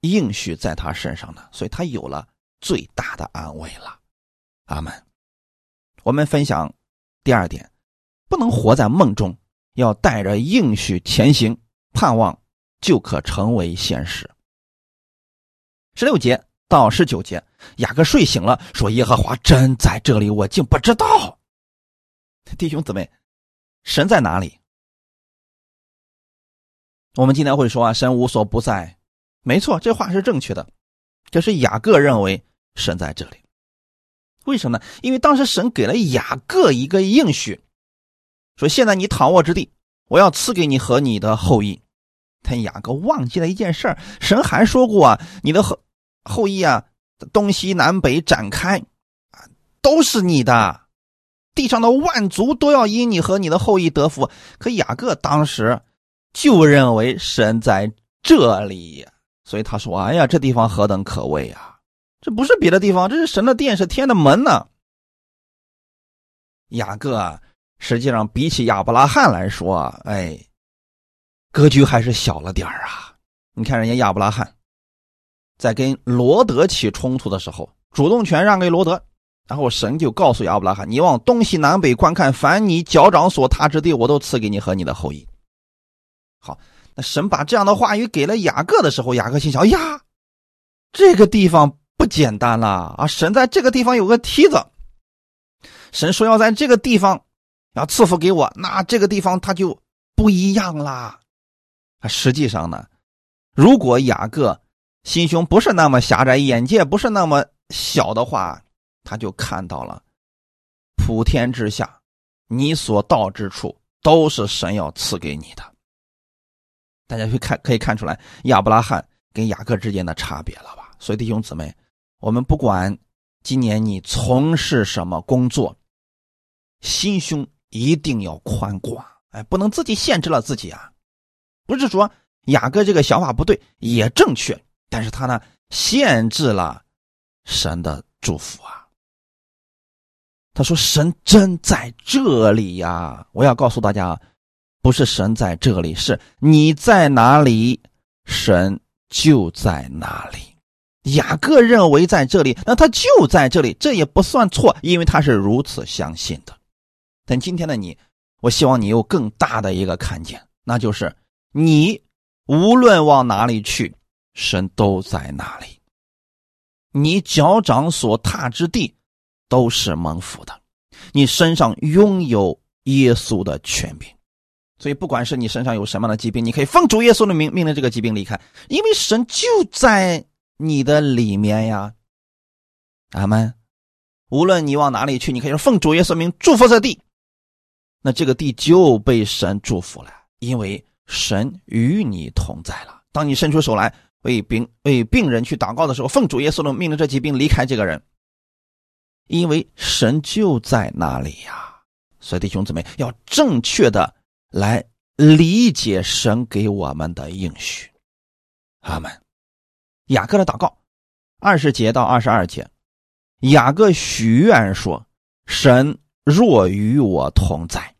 应许在他身上呢，所以他有了最大的安慰了。阿门。我们分享第二点，不能活在梦中。要带着应许前行，盼望就可成为现实。十六节，到十九节，雅各睡醒了，说：“耶和华真在这里，我竟不知道。”弟兄姊妹，神在哪里？我们今天会说啊，神无所不在，没错，这话是正确的。这是雅各认为神在这里，为什么呢？因为当时神给了雅各一个应许，说现在你躺卧之地，我要赐给你和你的后裔。但雅各忘记了一件事儿，神还说过啊，你的后后裔啊，东西南北展开，啊，都是你的，地上的万族都要因你和你的后裔得福。可雅各当时就认为神在这里，所以他说：“哎呀，这地方何等可畏啊！这不是别的地方，这是神的殿，是天的门呢。”雅各，实际上比起亚伯拉罕来说，哎。格局还是小了点啊！你看人家亚伯拉罕，在跟罗德起冲突的时候，主动权让给罗德，然后神就告诉亚伯拉罕：“你往东西南北观看，凡你脚掌所踏之地，我都赐给你和你的后裔。”好，那神把这样的话语给了雅各的时候，雅各心想：“呀，这个地方不简单了啊！神在这个地方有个梯子，神说要在这个地方要赐福给我，那这个地方他就不一样啦。”实际上呢，如果雅各心胸不是那么狭窄，眼界不是那么小的话，他就看到了普天之下，你所到之处都是神要赐给你的。大家去看，可以看出来亚伯拉罕跟雅各之间的差别了吧？所以弟兄姊妹，我们不管今年你从事什么工作，心胸一定要宽广，哎，不能自己限制了自己啊。不是说雅各这个想法不对，也正确，但是他呢限制了神的祝福啊。他说：“神真在这里呀！”我要告诉大家，不是神在这里，是你在哪里，神就在哪里。雅各认为在这里，那他就在这里，这也不算错，因为他是如此相信的。但今天的你，我希望你有更大的一个看见，那就是。你无论往哪里去，神都在那里。你脚掌所踏之地，都是蒙福的。你身上拥有耶稣的权柄，所以不管是你身上有什么样的疾病，你可以奉主耶稣的名命令这个疾病离开，因为神就在你的里面呀。阿门。无论你往哪里去，你可以奉主耶稣名祝福这地，那这个地就被神祝福了，因为。神与你同在了。当你伸出手来为病为病人去祷告的时候，奉主耶稣的命令，这疾病离开这个人，因为神就在那里呀。所以弟兄姊妹要正确的来理解神给我们的应许。阿门。雅各的祷告，二十节到二十二节，雅各许愿说：“神若与我同在。”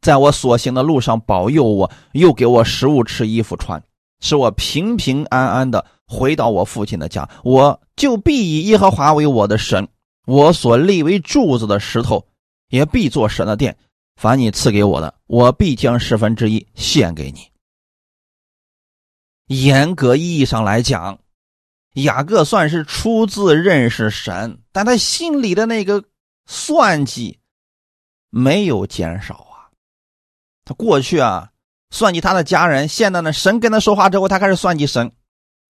在我所行的路上保佑我，又给我食物吃、衣服穿，使我平平安安的回到我父亲的家。我就必以耶和华为我的神，我所立为柱子的石头，也必做神的殿。凡你赐给我的，我必将十分之一献给你。严格意义上来讲，雅各算是初次认识神，但他心里的那个算计没有减少啊。他过去啊，算计他的家人；现在呢，神跟他说话之后，他开始算计神。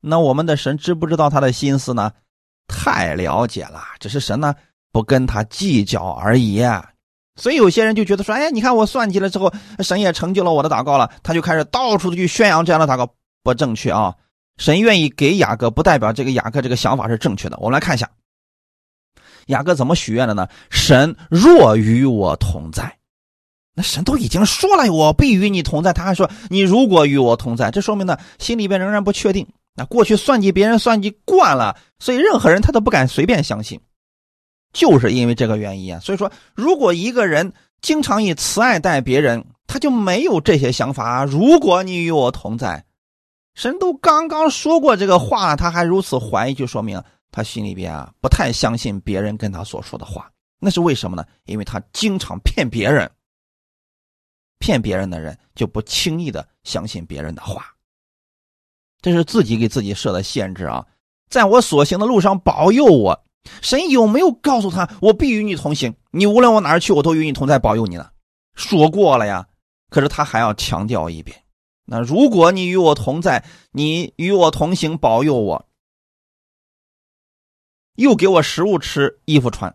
那我们的神知不知道他的心思呢？太了解了，只是神呢不跟他计较而已。所以有些人就觉得说：“哎，你看我算计了之后，神也成就了我的祷告了。”他就开始到处的去宣扬这样的祷告，不正确啊！神愿意给雅各，不代表这个雅各这个想法是正确的。我们来看一下，雅各怎么许愿的呢？神若与我同在。那神都已经说了，我必与你同在。他还说，你如果与我同在，这说明呢，心里边仍然不确定。那过去算计别人算计惯了，所以任何人他都不敢随便相信，就是因为这个原因啊。所以说，如果一个人经常以慈爱待别人，他就没有这些想法啊。如果你与我同在，神都刚刚说过这个话，他还如此怀疑，就说明他心里边啊不太相信别人跟他所说的话。那是为什么呢？因为他经常骗别人。骗别人的人就不轻易的相信别人的话，这是自己给自己设的限制啊！在我所行的路上保佑我。神有没有告诉他，我必与你同行？你无论往哪儿去，我都与你同在，保佑你呢？说过了呀。可是他还要强调一遍：那如果你与我同在，你与我同行，保佑我，又给我食物吃，衣服穿。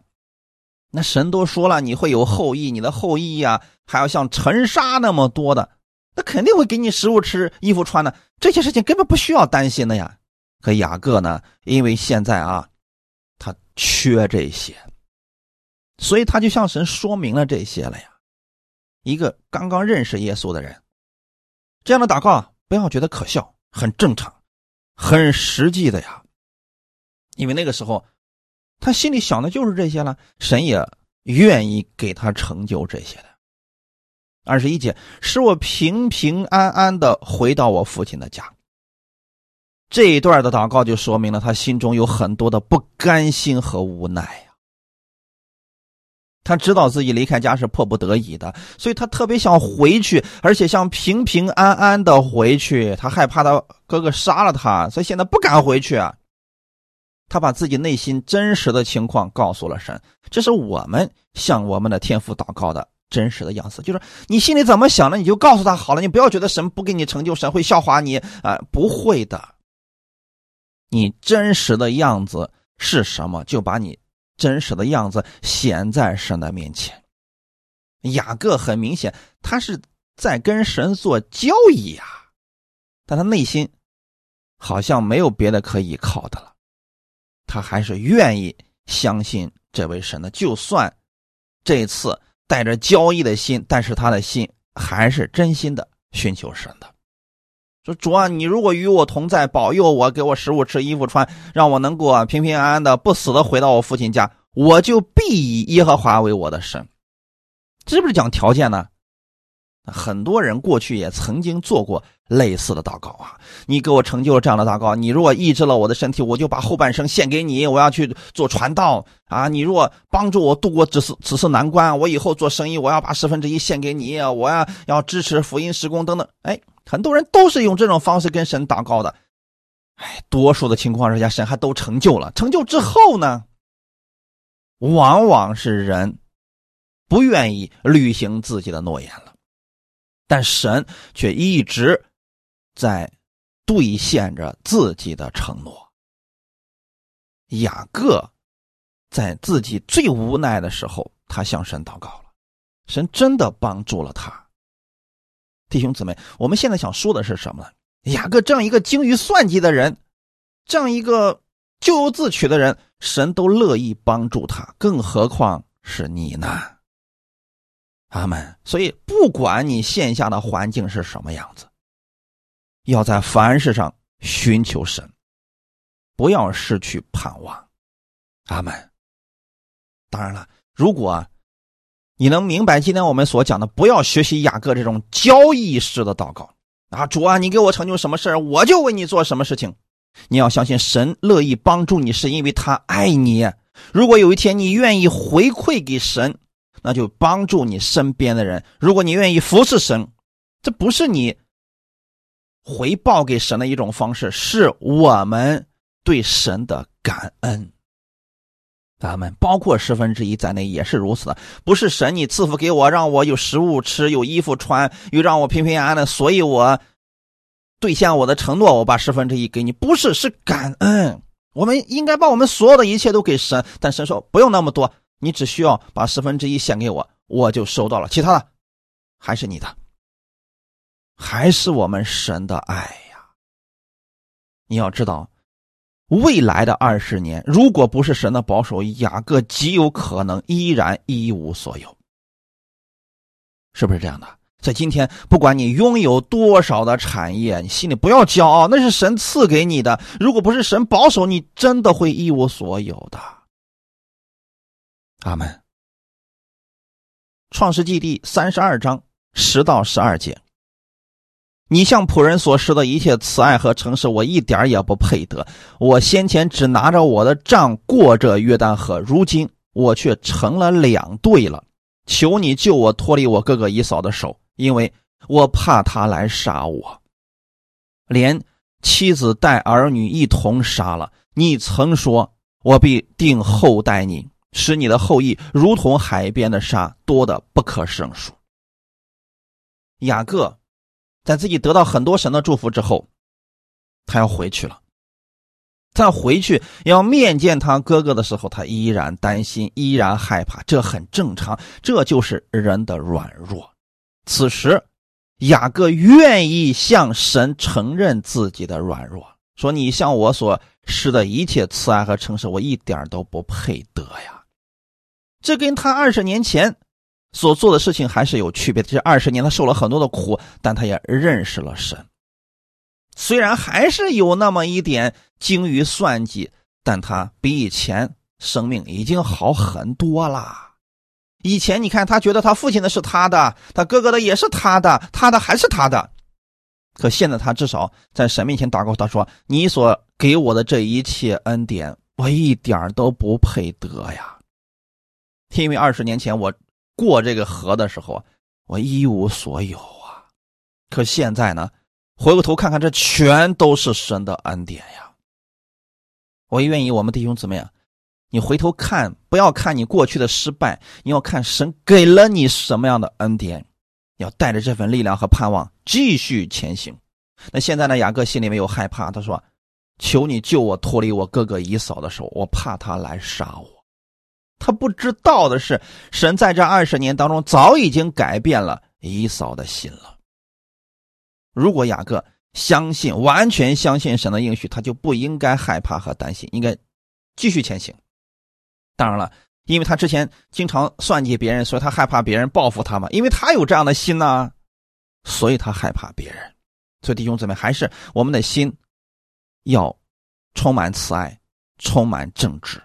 那神都说了，你会有后裔，你的后裔呀，还要像尘沙那么多的，那肯定会给你食物吃，衣服穿的。这些事情根本不需要担心的呀。可雅各呢，因为现在啊。他缺这些，所以他就向神说明了这些了呀。一个刚刚认识耶稣的人，这样的祷告不要觉得可笑，很正常，很实际的呀。因为那个时候，他心里想的就是这些了，神也愿意给他成就这些的。二十一节，使我平平安安的回到我父亲的家。这一段的祷告就说明了他心中有很多的不甘心和无奈呀。他知道自己离开家是迫不得已的，所以他特别想回去，而且想平平安安的回去。他害怕他哥哥杀了他，所以现在不敢回去啊。他把自己内心真实的情况告诉了神，这是我们向我们的天父祷告的真实的样子。就是你心里怎么想的，你就告诉他好了，你不要觉得神不给你成就，神会笑话你啊，不会的。你真实的样子是什么？就把你真实的样子显在神的面前。雅各很明显，他是在跟神做交易啊，但他内心好像没有别的可依靠的了。他还是愿意相信这位神的，就算这次带着交易的心，但是他的心还是真心的寻求神的。说主啊，你如果与我同在，保佑我，给我食物吃，衣服穿，让我能够平平安安的、不死的回到我父亲家，我就必以耶和华为我的神。这是不是讲条件呢？很多人过去也曾经做过类似的祷告啊。你给我成就了这样的祷告，你如果医治了我的身体，我就把后半生献给你，我要去做传道啊。你如果帮助我度过此次此次难关，我以后做生意，我要把十分之一献给你，我要要支持福音施工等等。哎。很多人都是用这种方式跟神祷告的，哎，多数的情况之下，神还都成就了。成就之后呢，往往是人不愿意履行自己的诺言了，但神却一直在兑现着自己的承诺。雅各在自己最无奈的时候，他向神祷告了，神真的帮助了他。弟兄姊妹，我们现在想说的是什么呢？雅各这样一个精于算计的人，这样一个咎由自取的人，神都乐意帮助他，更何况是你呢？阿门。所以，不管你线下的环境是什么样子，要在凡事上寻求神，不要失去盼望。阿门。当然了，如果。你能明白今天我们所讲的？不要学习雅各这种交易式的祷告啊！主啊，你给我成就什么事我就为你做什么事情。你要相信神乐意帮助你，是因为他爱你。如果有一天你愿意回馈给神，那就帮助你身边的人。如果你愿意服侍神，这不是你回报给神的一种方式，是我们对神的感恩。咱们包括十分之一在内也是如此的，不是神你赐福给我，让我有食物吃，有衣服穿，又让我平平安安的，所以我兑现我的承诺，我把十分之一给你，不是是感恩。我们应该把我们所有的一切都给神，但神说不用那么多，你只需要把十分之一献给我，我就收到了，其他的还是你的，还是我们神的爱呀。你要知道。未来的二十年，如果不是神的保守，雅各极有可能依然一无所有，是不是这样的？在今天，不管你拥有多少的产业，你心里不要骄傲，那是神赐给你的。如果不是神保守，你真的会一无所有的。阿门。创世纪第三十二章十到十二节。你向仆人所施的一切慈爱和诚实，我一点也不配得。我先前只拿着我的杖过这约旦河，如今我却成了两队了。求你救我脱离我哥哥一嫂的手，因为我怕他来杀我，连妻子带儿女一同杀了。你曾说，我必定厚待你，使你的后裔如同海边的沙，多的不可胜数。雅各在自己得到很多神的祝福之后，他要回去了。再回去要面见他哥哥的时候，他依然担心，依然害怕，这很正常，这就是人的软弱。此时，雅各愿意向神承认自己的软弱，说：“你向我所施的一切慈爱和诚实，我一点都不配得呀。”这跟他二十年前所做的事情还是有区别的。这二十年他受了很多的苦，但他也认识了神。虽然还是有那么一点精于算计，但他比以前生命已经好很多啦。以前你看，他觉得他父亲的是他的，他哥哥的也是他的，他的还是他的。可现在他至少在神面前祷告，他说：“你所给我的这一切恩典，我一点都不配得呀。因为二十年前我过这个河的时候，我一无所有啊。可现在呢？”回过头看看，这全都是神的恩典呀！我愿意我们弟兄姊妹啊，你回头看，不要看你过去的失败，你要看神给了你什么样的恩典，要带着这份力量和盼望继续前行。那现在呢？雅各心里没有害怕，他说：“求你救我脱离我哥哥以扫的手，我怕他来杀我。”他不知道的是，神在这二十年当中早已经改变了以扫的心了。如果雅各相信、完全相信神的应许，他就不应该害怕和担心，应该继续前行。当然了，因为他之前经常算计别人，所以他害怕别人报复他嘛。因为他有这样的心呢，所以他害怕别人。所以弟兄姊妹，还是我们的心要充满慈爱、充满正直。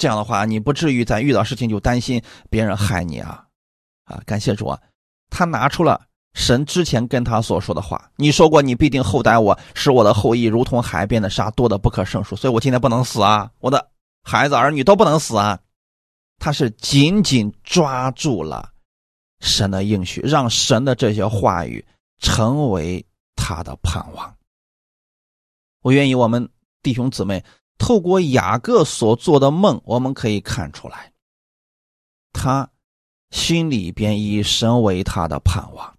这样的话，你不至于在遇到事情就担心别人害你啊！啊，感谢主啊，他拿出了。神之前跟他所说的话，你说过你必定厚待我，使我的后裔如同海边的沙，多的不可胜数。所以我今天不能死啊，我的孩子儿女都不能死啊。他是紧紧抓住了神的应许，让神的这些话语成为他的盼望。我愿意我们弟兄姊妹透过雅各所做的梦，我们可以看出来，他心里边以神为他的盼望。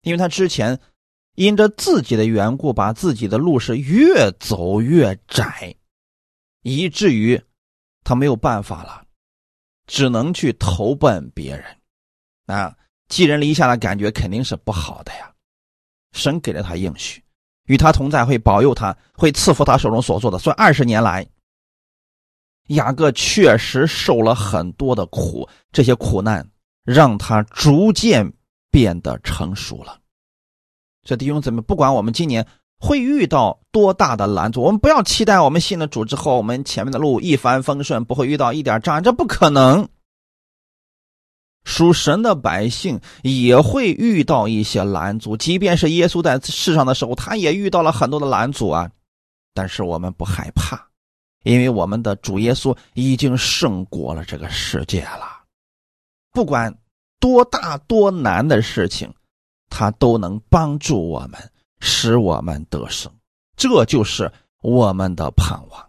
因为他之前因着自己的缘故，把自己的路是越走越窄，以至于他没有办法了，只能去投奔别人。啊，寄人篱下的感觉肯定是不好的呀。神给了他应许，与他同在，会保佑他，会赐福他手中所做的。所以二十年来，雅各确实受了很多的苦，这些苦难让他逐渐。变得成熟了，这弟兄姊妹，不管我们今年会遇到多大的拦阻，我们不要期待我们信了主之后，我们前面的路一帆风顺，不会遇到一点障碍，这不可能。属神的百姓也会遇到一些拦阻，即便是耶稣在世上的时候，他也遇到了很多的拦阻啊。但是我们不害怕，因为我们的主耶稣已经胜过了这个世界了，不管。多大多难的事情，他都能帮助我们，使我们得胜。这就是我们的盼望。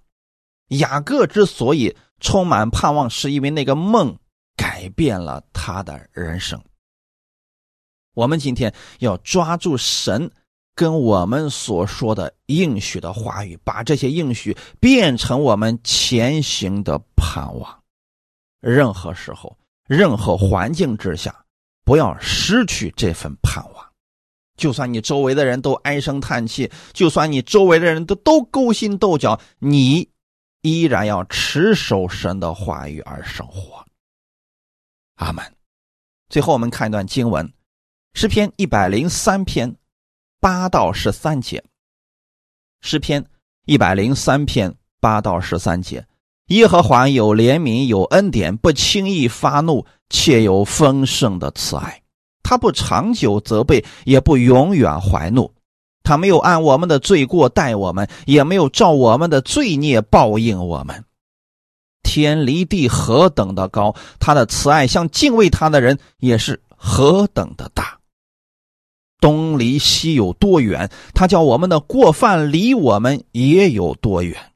雅各之所以充满盼望，是因为那个梦改变了他的人生。我们今天要抓住神跟我们所说的应许的话语，把这些应许变成我们前行的盼望。任何时候。任何环境之下，不要失去这份盼望。就算你周围的人都唉声叹气，就算你周围的人都都勾心斗角，你依然要持守神的话语而生活。阿门。最后，我们看一段经文，诗篇一百零三篇八到十三节。诗篇一百零三篇八到十三节。耶和华有怜悯，有恩典，不轻易发怒，且有丰盛的慈爱。他不长久责备，也不永远怀怒。他没有按我们的罪过待我们，也没有照我们的罪孽报应我们。天离地何等的高，他的慈爱向敬畏他的人也是何等的大。东离西有多远，他叫我们的过犯离我们也有多远。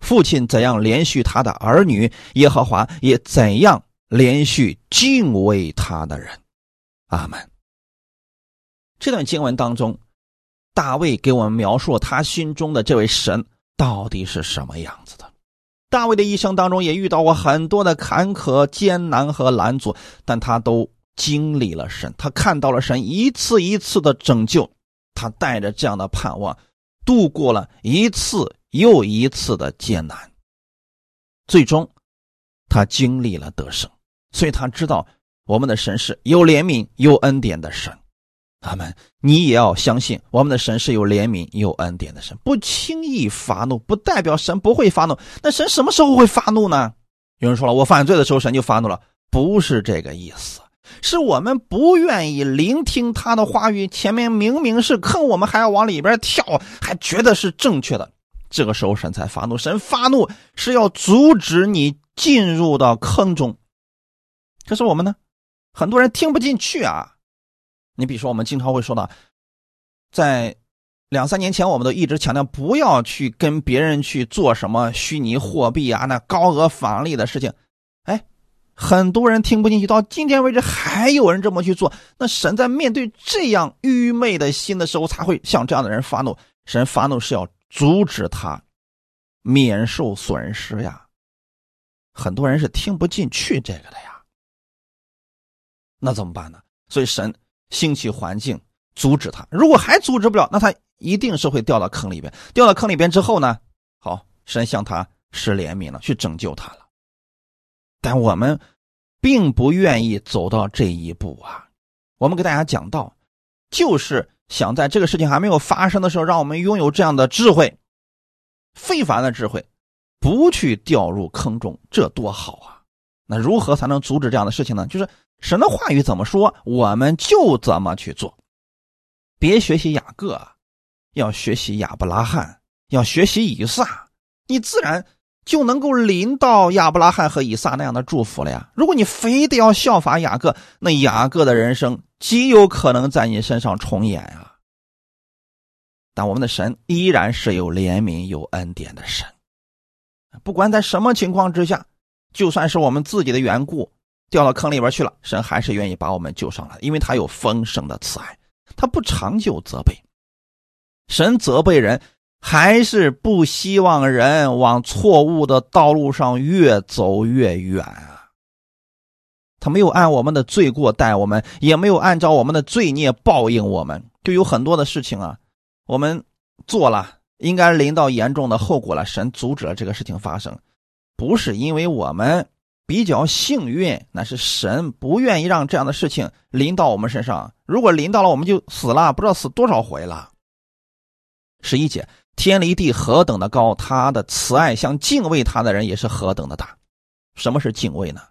父亲怎样连续他的儿女，耶和华也怎样连续敬畏他的人。阿门。这段经文当中，大卫给我们描述他心中的这位神到底是什么样子。大卫的一生当中也遇到过很多的坎坷、艰难和拦阻，但他都经历了神，他看到了神一次一次的拯救，他带着这样的盼望，度过了一次又一次的艰难，最终他经历了得胜，所以他知道我们的神是有怜悯、有恩典的神。他们，你也要相信，我们的神是有怜悯、有恩典的神，不轻易发怒，不代表神不会发怒。那神什么时候会发怒呢？有人说了，我犯罪的时候神就发怒了，不是这个意思，是我们不愿意聆听他的话语。前面明明是坑，我们还要往里边跳，还觉得是正确的，这个时候神才发怒。神发怒是要阻止你进入到坑中，可是我们呢，很多人听不进去啊。你比如说，我们经常会说到，在两三年前，我们都一直强调不要去跟别人去做什么虚拟货币啊，那高额返利的事情。哎，很多人听不进去，到今天为止还有人这么去做。那神在面对这样愚昧的心的时候，才会向这样的人发怒。神发怒是要阻止他免受损失呀。很多人是听不进去这个的呀。那怎么办呢？所以神。兴起环境阻止他，如果还阻止不了，那他一定是会掉到坑里边。掉到坑里边之后呢？好，神向他施怜悯了，去拯救他了。但我们并不愿意走到这一步啊！我们给大家讲到，就是想在这个事情还没有发生的时候，让我们拥有这样的智慧，非凡的智慧，不去掉入坑中，这多好啊！那如何才能阻止这样的事情呢？就是。神的话语怎么说，我们就怎么去做。别学习雅各，要学习亚伯拉罕，要学习以撒，你自然就能够临到亚伯拉罕和以撒那样的祝福了呀。如果你非得要效法雅各，那雅各的人生极有可能在你身上重演啊。但我们的神依然是有怜悯、有恩典的神，不管在什么情况之下，就算是我们自己的缘故。掉到坑里边去了，神还是愿意把我们救上来，因为他有丰盛的慈爱，他不长久责备。神责备人，还是不希望人往错误的道路上越走越远啊。他没有按我们的罪过待我们，也没有按照我们的罪孽报应我们。就有很多的事情啊，我们做了，应该临到严重的后果了，神阻止了这个事情发生，不是因为我们。比较幸运，那是神不愿意让这样的事情临到我们身上。如果临到了，我们就死了，不知道死多少回了。十一节，天离地何等的高，他的慈爱像敬畏他的人也是何等的大。什么是敬畏呢？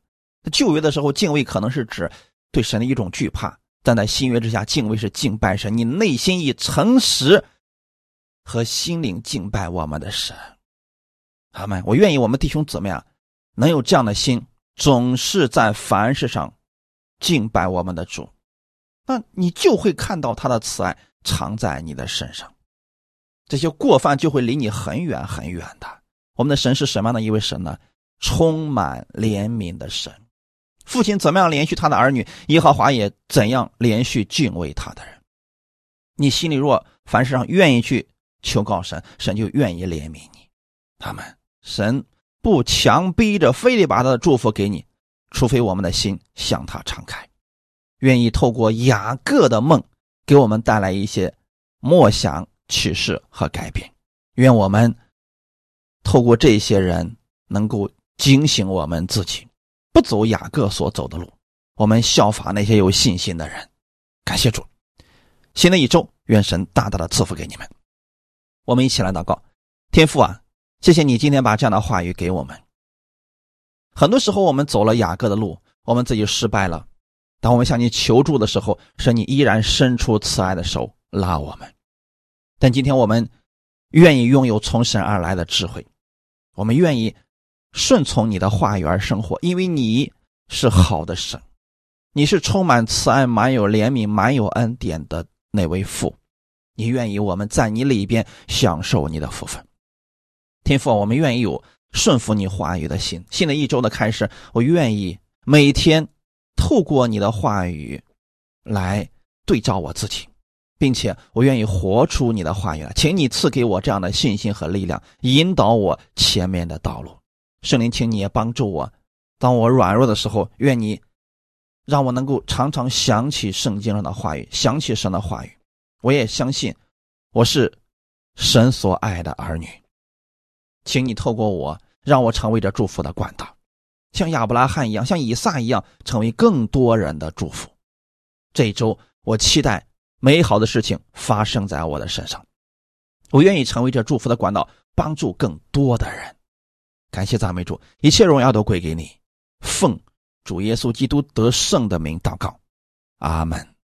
旧约的时候，敬畏可能是指对神的一种惧怕；但在新约之下，敬畏是敬拜神，你内心以诚实和心灵敬拜我们的神。好们，我愿意我们弟兄姊妹啊。能有这样的心，总是在凡事上敬拜我们的主，那你就会看到他的慈爱藏在你的身上，这些过犯就会离你很远很远的。我们的神是什么样的一位神呢？充满怜悯的神。父亲怎么样连续他的儿女，耶和华也怎样连续敬畏他的人。你心里若凡事上愿意去求告神，神就愿意怜悯你。他们神。不强逼着，非得把他的祝福给你，除非我们的心向他敞开，愿意透过雅各的梦给我们带来一些默想、启示和改变。愿我们透过这些人能够警醒我们自己，不走雅各所走的路，我们效法那些有信心的人。感谢主，新的一周，愿神大大的赐福给你们。我们一起来祷告，天父啊。谢谢你今天把这样的话语给我们。很多时候我们走了雅各的路，我们自己失败了。当我们向你求助的时候，是你依然伸出慈爱的手拉我们。但今天我们愿意拥有从神而来的智慧，我们愿意顺从你的话语而生活，因为你是好的神，你是充满慈爱、满有怜悯、满有恩典的那位父。你愿意我们在你里边享受你的福分。天父，我们愿意有顺服你话语的心。新的一周的开始，我愿意每天透过你的话语来对照我自己，并且我愿意活出你的话语来。请你赐给我这样的信心和力量，引导我前面的道路。圣灵，请你也帮助我，当我软弱的时候，愿你让我能够常常想起圣经上的话语，想起神的话语。我也相信我是神所爱的儿女。请你透过我，让我成为这祝福的管道，像亚伯拉罕一样，像以撒一样，成为更多人的祝福。这一周，我期待美好的事情发生在我的身上，我愿意成为这祝福的管道，帮助更多的人。感谢赞美主，一切荣耀都归给你。奉主耶稣基督得胜的名祷告，阿门。